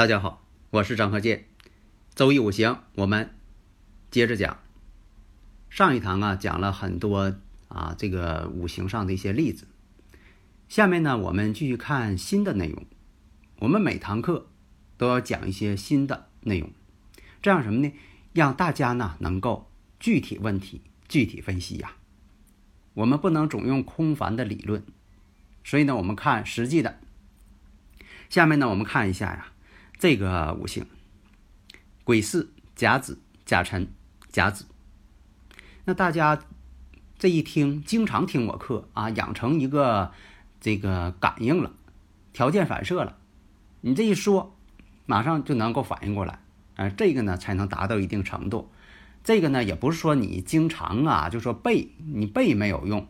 大家好，我是张和建。周易五行，我们接着讲。上一堂啊，讲了很多啊，这个五行上的一些例子。下面呢，我们继续看新的内容。我们每堂课都要讲一些新的内容，这样什么呢？让大家呢能够具体问题具体分析呀。我们不能总用空泛的理论，所以呢，我们看实际的。下面呢，我们看一下呀。这个五行，癸巳、甲子、甲辰、甲子。那大家这一听，经常听我课啊，养成一个这个感应了，条件反射了。你这一说，马上就能够反应过来。啊，这个呢才能达到一定程度。这个呢也不是说你经常啊，就说背，你背没有用。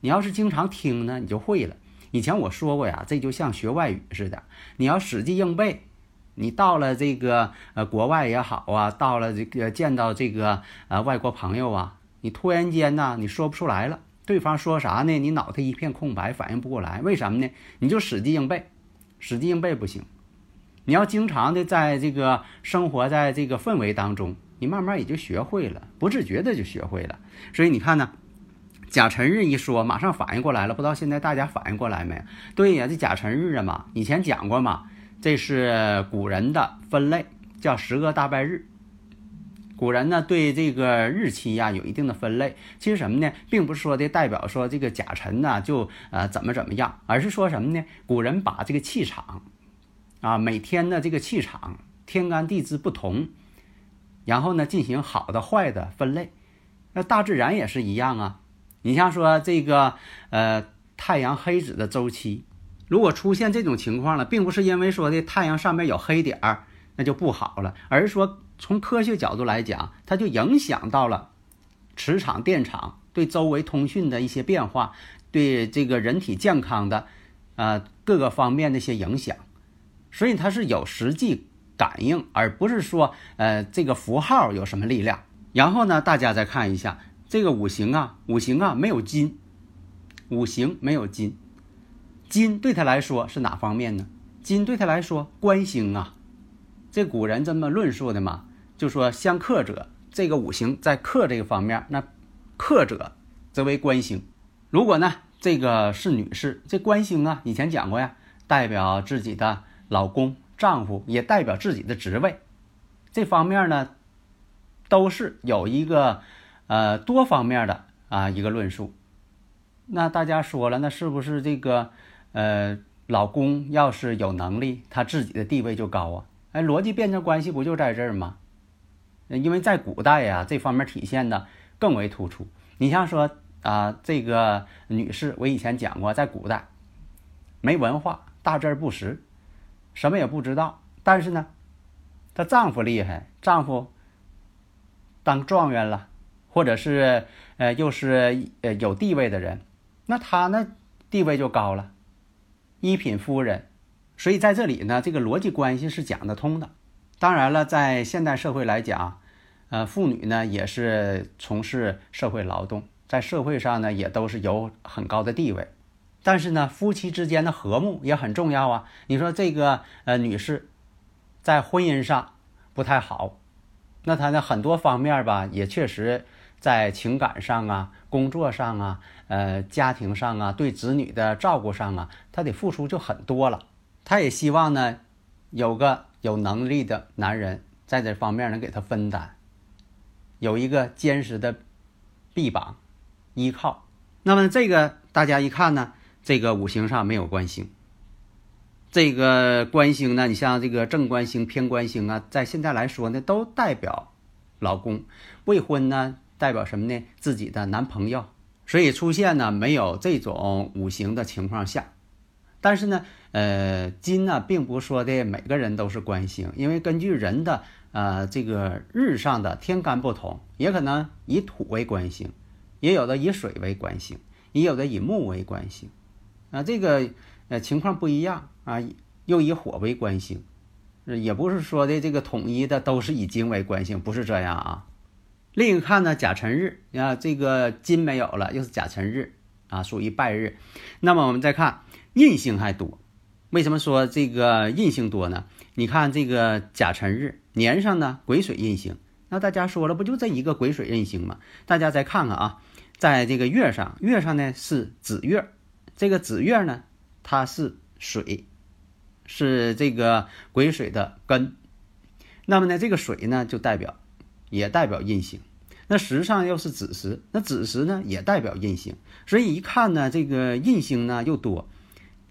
你要是经常听呢，你就会了。以前我说过呀，这就像学外语似的，你要死记硬背。你到了这个呃国外也好啊，到了这个见到这个呃外国朋友啊，你突然间呢，你说不出来了，对方说啥呢？你脑袋一片空白，反应不过来，为什么呢？你就死记硬背，死记硬背不行，你要经常的在这个生活在这个氛围当中，你慢慢也就学会了，不自觉的就学会了。所以你看呢，甲辰日一说，马上反应过来了，不知道现在大家反应过来没？对呀，这甲辰日啊嘛，以前讲过嘛。这是古人的分类，叫十个大拜日。古人呢对这个日期呀有一定的分类。其实什么呢，并不是说的代表说这个甲辰呢就呃怎么怎么样，而是说什么呢？古人把这个气场啊，每天的这个气场、天干地支不同，然后呢进行好的坏的分类。那大自然也是一样啊。你像说这个呃太阳黑子的周期。如果出现这种情况了，并不是因为说的太阳上面有黑点儿，那就不好了，而是说从科学角度来讲，它就影响到了磁场、电场对周围通讯的一些变化，对这个人体健康的呃各个方面的一些影响，所以它是有实际感应，而不是说呃这个符号有什么力量。然后呢，大家再看一下这个五行啊，五行啊没有金，五行没有金。金对他来说是哪方面呢？金对他来说官星啊，这古人这么论述的嘛，就说相克者，这个五行在克这个方面，那克者则为官星。如果呢这个是女士，这官星啊，以前讲过呀，代表自己的老公、丈夫，也代表自己的职位，这方面呢都是有一个呃多方面的啊一个论述。那大家说了，那是不是这个？呃，老公要是有能力，他自己的地位就高啊！哎，逻辑辩证关系不就在这儿吗？因为在古代呀，这方面体现的更为突出。你像说啊，这个女士，我以前讲过，在古代没文化，大字不识，什么也不知道。但是呢，她丈夫厉害，丈夫当状元了，或者是呃，又是呃有地位的人，那她呢地位就高了。一品夫人，所以在这里呢，这个逻辑关系是讲得通的。当然了，在现代社会来讲，呃，妇女呢也是从事社会劳动，在社会上呢也都是有很高的地位。但是呢，夫妻之间的和睦也很重要啊。你说这个呃女士在婚姻上不太好，那她呢很多方面吧，也确实在情感上啊、工作上啊。呃，家庭上啊，对子女的照顾上啊，他得付出就很多了。他也希望呢，有个有能力的男人在这方面能给他分担，有一个坚实的臂膀依靠。那么这个大家一看呢，这个五行上没有官星。这个官星呢，你像这个正官星、偏官星啊，在现在来说呢，都代表老公，未婚呢代表什么呢？自己的男朋友。所以出现呢没有这种五行的情况下，但是呢，呃，金呢并不说的每个人都是官星，因为根据人的呃这个日上的天干不同，也可能以土为官星，也有的以水为官星，也有的以木为官星，啊，这个呃情况不一样啊，又以火为官星，也不是说的这个统一的都是以金为官星，不是这样啊。另一看呢，甲辰日啊，这个金没有了，又是甲辰日啊，属于败日。那么我们再看印星还多，为什么说这个印星多呢？你看这个甲辰日年上呢，癸水印星，那大家说了，不就这一个癸水印星吗？大家再看看啊，在这个月上，月上呢是子月，这个子月呢它是水，是这个癸水的根。那么呢，这个水呢就代表。也代表印星，那时上又是子时，那子时呢也代表印星，所以一看呢，这个印星呢又多，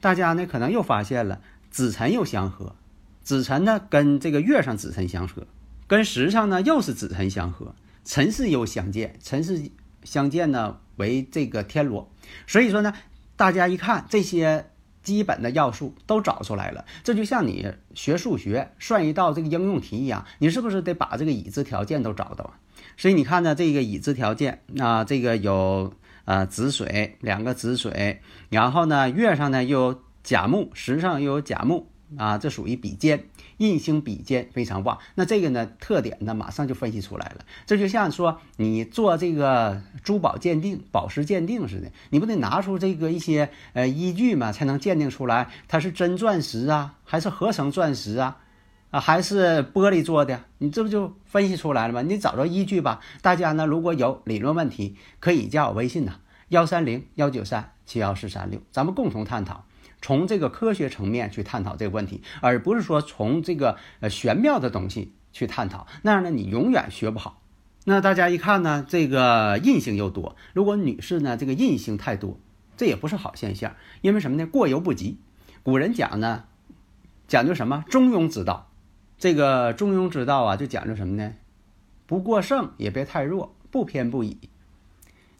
大家呢可能又发现了子辰又相合，子辰呢跟这个月上子辰相合，跟时上呢又是子辰相合，辰巳又相见，辰巳相见呢为这个天罗，所以说呢，大家一看这些。基本的要素都找出来了，这就像你学数学算一道这个应用题一样，你是不是得把这个已知条件都找到啊？所以你看呢，这个已知条件，那这个有呃子水两个子水，然后呢月上呢又有甲木，时上又有甲木。啊，这属于比肩，印星比肩非常旺。那这个呢，特点呢，马上就分析出来了。这就像说你做这个珠宝鉴定、宝石鉴定似的，你不得拿出这个一些呃依据嘛，才能鉴定出来它是真钻石啊，还是合成钻石啊，啊，还是玻璃做的？你这不就分析出来了吗？你找着依据吧。大家呢，如果有理论问题，可以加我微信呢，幺三零幺九三七幺四三六，咱们共同探讨。从这个科学层面去探讨这个问题，而不是说从这个呃玄妙的东西去探讨，那样呢你永远学不好。那大家一看呢，这个印星又多，如果女士呢这个印星太多，这也不是好现象，因为什么呢？过犹不及。古人讲呢，讲究什么？中庸之道。这个中庸之道啊，就讲究什么呢？不过剩也别太弱，不偏不倚。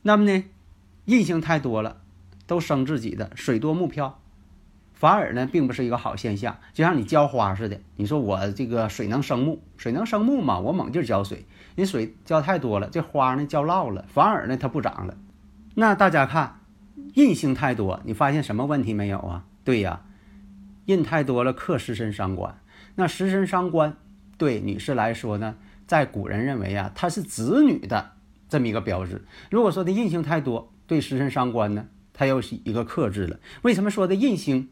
那么呢，印星太多了，都生自己的水多木漂。反而呢，并不是一个好现象，就像你浇花似的。你说我这个水能生木，水能生木嘛？我猛劲浇水，你水浇太多了，这花呢浇涝了，反而呢它不长了。那大家看，印星太多，你发现什么问题没有啊？对呀，印太多了克食神伤官。那食神伤官对女士来说呢，在古人认为啊，它是子女的这么一个标志。如果说的印星太多，对食神伤官呢，它又是一个克制了。为什么说的印星？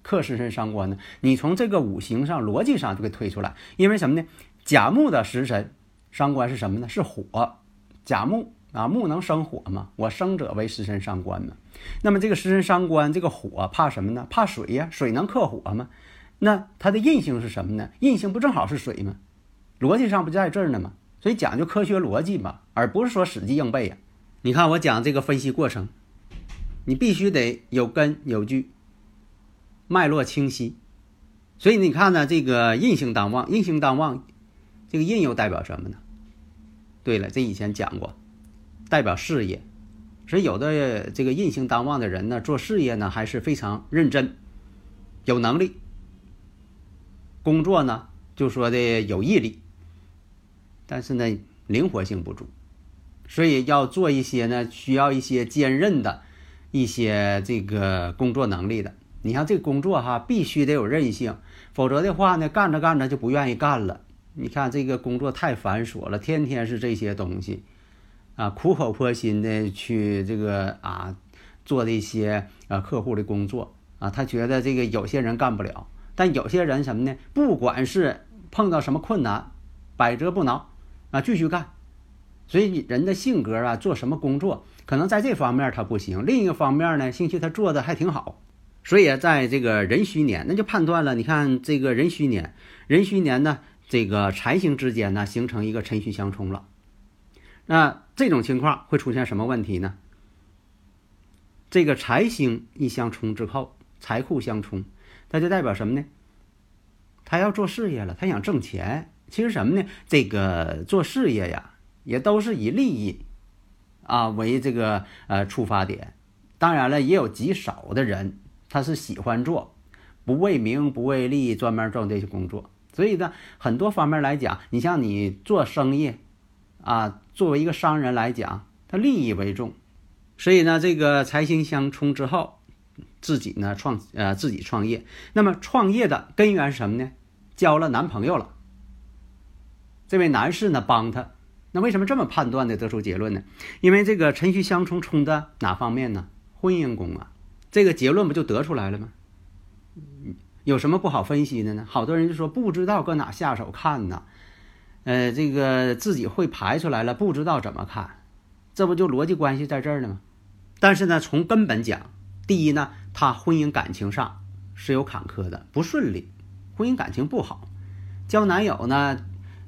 克食神伤官呢？你从这个五行上逻辑上就给推出来，因为什么呢？甲木的食神伤官是什么呢？是火。甲木啊，木能生火吗？我生者为食神伤官嘛。那么这个食神伤官，这个火怕什么呢？怕水呀，水能克火吗？那它的印星是什么呢？印星不正好是水吗？逻辑上不就在这儿呢吗？所以讲究科学逻辑嘛，而不是说死记硬背呀。你看我讲这个分析过程，你必须得有根有据。脉络清晰，所以你看呢，这个印星当旺，印星当旺，这个印又代表什么呢？对了，这以前讲过，代表事业。所以有的这个印星当旺的人呢，做事业呢还是非常认真，有能力。工作呢，就说的有毅力，但是呢，灵活性不足，所以要做一些呢，需要一些坚韧的一些这个工作能力的。你像这个工作哈，必须得有韧性，否则的话呢，干着干着就不愿意干了。你看这个工作太繁琐了，天天是这些东西，啊，苦口婆心的去这个啊做这些啊客户的工作啊，他觉得这个有些人干不了，但有些人什么呢？不管是碰到什么困难，百折不挠啊，继续干。所以人的性格啊，做什么工作，可能在这方面他不行，另一个方面呢，兴许他做的还挺好。所以在这个壬戌年，那就判断了。你看这个壬戌年，壬戌年呢，这个财星之间呢形成一个辰戌相冲了。那这种情况会出现什么问题呢？这个财星一相冲之后，财库相冲，那就代表什么呢？他要做事业了，他想挣钱，其实什么呢？这个做事业呀，也都是以利益啊为这个呃出发点。当然了，也有极少的人，他是喜欢做不为名不为利，专门做这些工作。所以呢，很多方面来讲，你像你做生意啊，作为一个商人来讲，他利益为重。所以呢，这个财星相冲之后，自己呢创呃自己创业。那么创业的根源是什么呢？交了男朋友了。这位男士呢帮他。那为什么这么判断的得出结论呢？因为这个辰戌相冲冲的哪方面呢？婚姻宫啊，这个结论不就得出来了吗？有什么不好分析的呢？好多人就说不知道搁哪下手看呢，呃，这个自己会排出来了，不知道怎么看，这不就逻辑关系在这儿呢吗？但是呢，从根本讲，第一呢，他婚姻感情上是有坎坷的，不顺利，婚姻感情不好，交男友呢，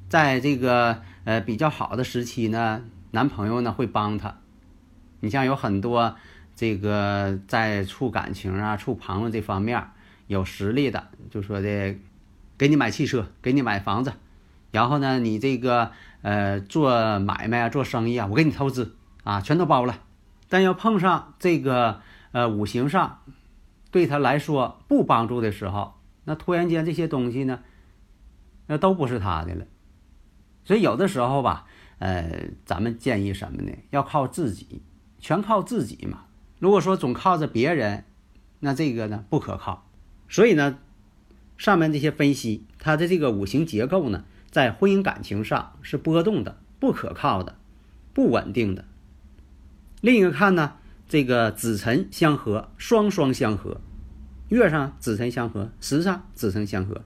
在这个呃比较好的时期呢，男朋友呢会帮他，你像有很多。这个在处感情啊、处朋友这方面有实力的，就说的，给你买汽车，给你买房子，然后呢，你这个呃做买卖啊、做生意啊，我给你投资啊，全都包了。但要碰上这个呃五行上对他来说不帮助的时候，那突然间这些东西呢，那都不是他的了。所以有的时候吧，呃，咱们建议什么呢？要靠自己，全靠自己嘛。如果说总靠着别人，那这个呢不可靠。所以呢，上面这些分析，它的这个五行结构呢，在婚姻感情上是波动的、不可靠的、不稳定的。另一个看呢，这个子辰相合，双双相合，月上子辰相合，时上子辰相合，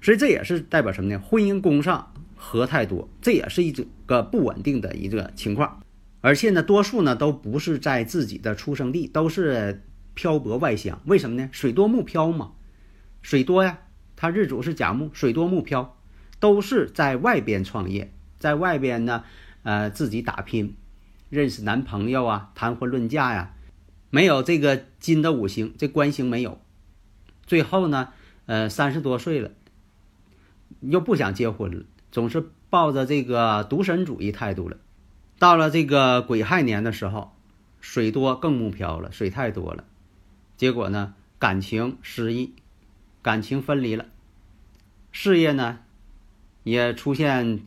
所以这也是代表什么呢？婚姻宫上合太多，这也是一种个不稳定的一个情况。而且呢，多数呢都不是在自己的出生地，都是漂泊外乡。为什么呢？水多木漂嘛，水多呀。他日主是甲木，水多木漂，都是在外边创业，在外边呢，呃，自己打拼，认识男朋友啊，谈婚论嫁呀，没有这个金的五行，这官星没有。最后呢，呃，三十多岁了，又不想结婚了，总是抱着这个独身主义态度了。到了这个癸亥年的时候，水多更木漂了，水太多了，结果呢，感情失意，感情分离了，事业呢，也出现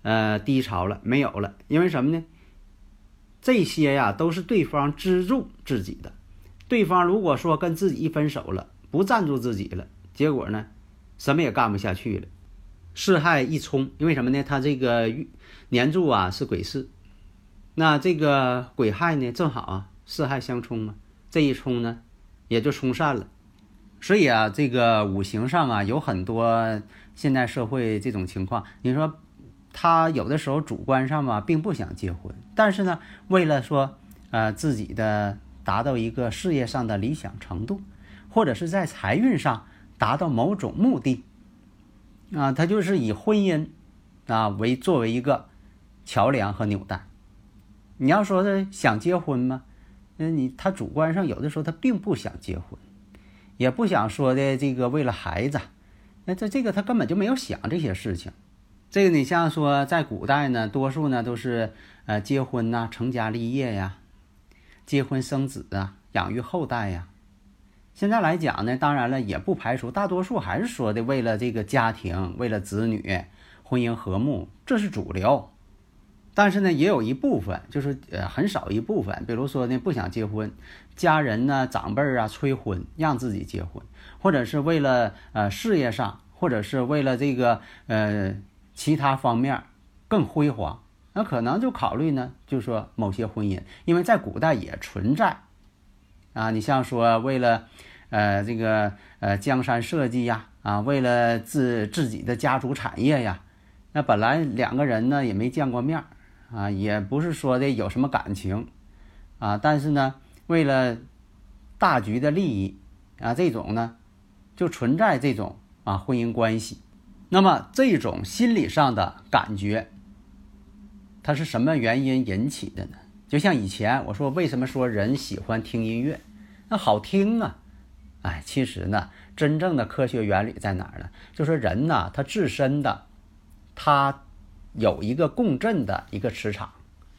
呃低潮了，没有了。因为什么呢？这些呀都是对方资助自己的，对方如果说跟自己一分手了，不赞助自己了，结果呢，什么也干不下去了，四害一冲，因为什么呢？他这个年柱啊是癸巳。那这个癸亥呢，正好啊，四害相冲嘛，这一冲呢，也就冲散了。所以啊，这个五行上啊，有很多现代社会这种情况。你说他有的时候主观上嘛，并不想结婚，但是呢，为了说呃自己的达到一个事业上的理想程度，或者是在财运上达到某种目的啊，他就是以婚姻啊为作为一个桥梁和纽带。你要说他想结婚吗？那你他主观上有的时候他并不想结婚，也不想说的这个为了孩子，那这这个他根本就没有想这些事情。这个你像说在古代呢，多数呢都是呃结婚呐、成家立业呀、结婚生子啊、养育后代呀。现在来讲呢，当然了也不排除大多数还是说的为了这个家庭、为了子女、婚姻和睦，这是主流。但是呢，也有一部分，就是呃很少一部分，比如说呢不想结婚，家人呢长辈啊催婚让自己结婚，或者是为了呃事业上，或者是为了这个呃其他方面更辉煌，那可能就考虑呢，就说某些婚姻，因为在古代也存在啊，你像说为了呃这个呃江山社稷呀，啊为了自自己的家族产业呀，那本来两个人呢也没见过面。啊，也不是说的有什么感情，啊，但是呢，为了大局的利益，啊，这种呢，就存在这种啊婚姻关系。那么这种心理上的感觉，它是什么原因引起的呢？就像以前我说，为什么说人喜欢听音乐？那好听啊！哎，其实呢，真正的科学原理在哪儿呢？就说人呢，他自身的。他有一个共振的一个磁场，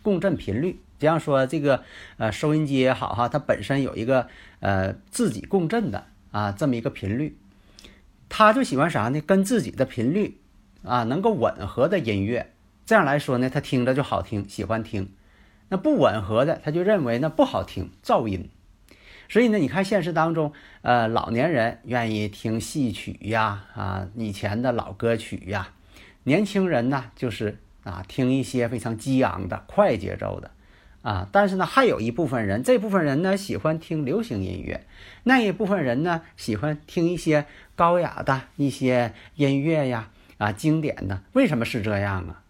共振频率。就像说这个呃收音机也好哈，它本身有一个呃自己共振的啊这么一个频率，他就喜欢啥呢？跟自己的频率啊能够吻合的音乐，这样来说呢，他听着就好听，喜欢听。那不吻合的，他就认为那不好听，噪音。所以呢，你看现实当中，呃，老年人愿意听戏曲呀，啊，以前的老歌曲呀；年轻人呢，就是啊，听一些非常激昂的、快节奏的，啊。但是呢，还有一部分人，这部分人呢，喜欢听流行音乐；那一部分人呢，喜欢听一些高雅的一些音乐呀，啊，经典的。为什么是这样啊？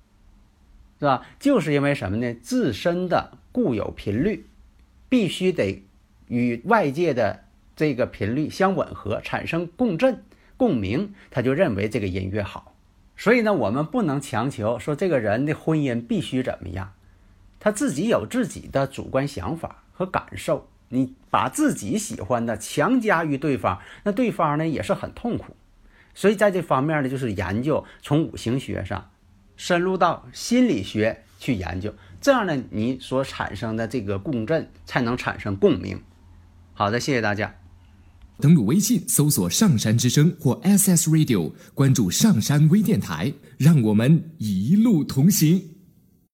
是吧？就是因为什么呢？自身的固有频率必须得与外界的这个频率相吻合，产生共振、共鸣，他就认为这个音乐好。所以呢，我们不能强求说这个人的婚姻必须怎么样，他自己有自己的主观想法和感受。你把自己喜欢的强加于对方，那对方呢也是很痛苦。所以在这方面呢，就是研究从五行学上。深入到心理学去研究，这样呢，你所产生的这个共振才能产生共鸣。好的，谢谢大家。登录微信搜索“上山之声”或 “SS Radio”，关注上山微电台，让我们一路同行。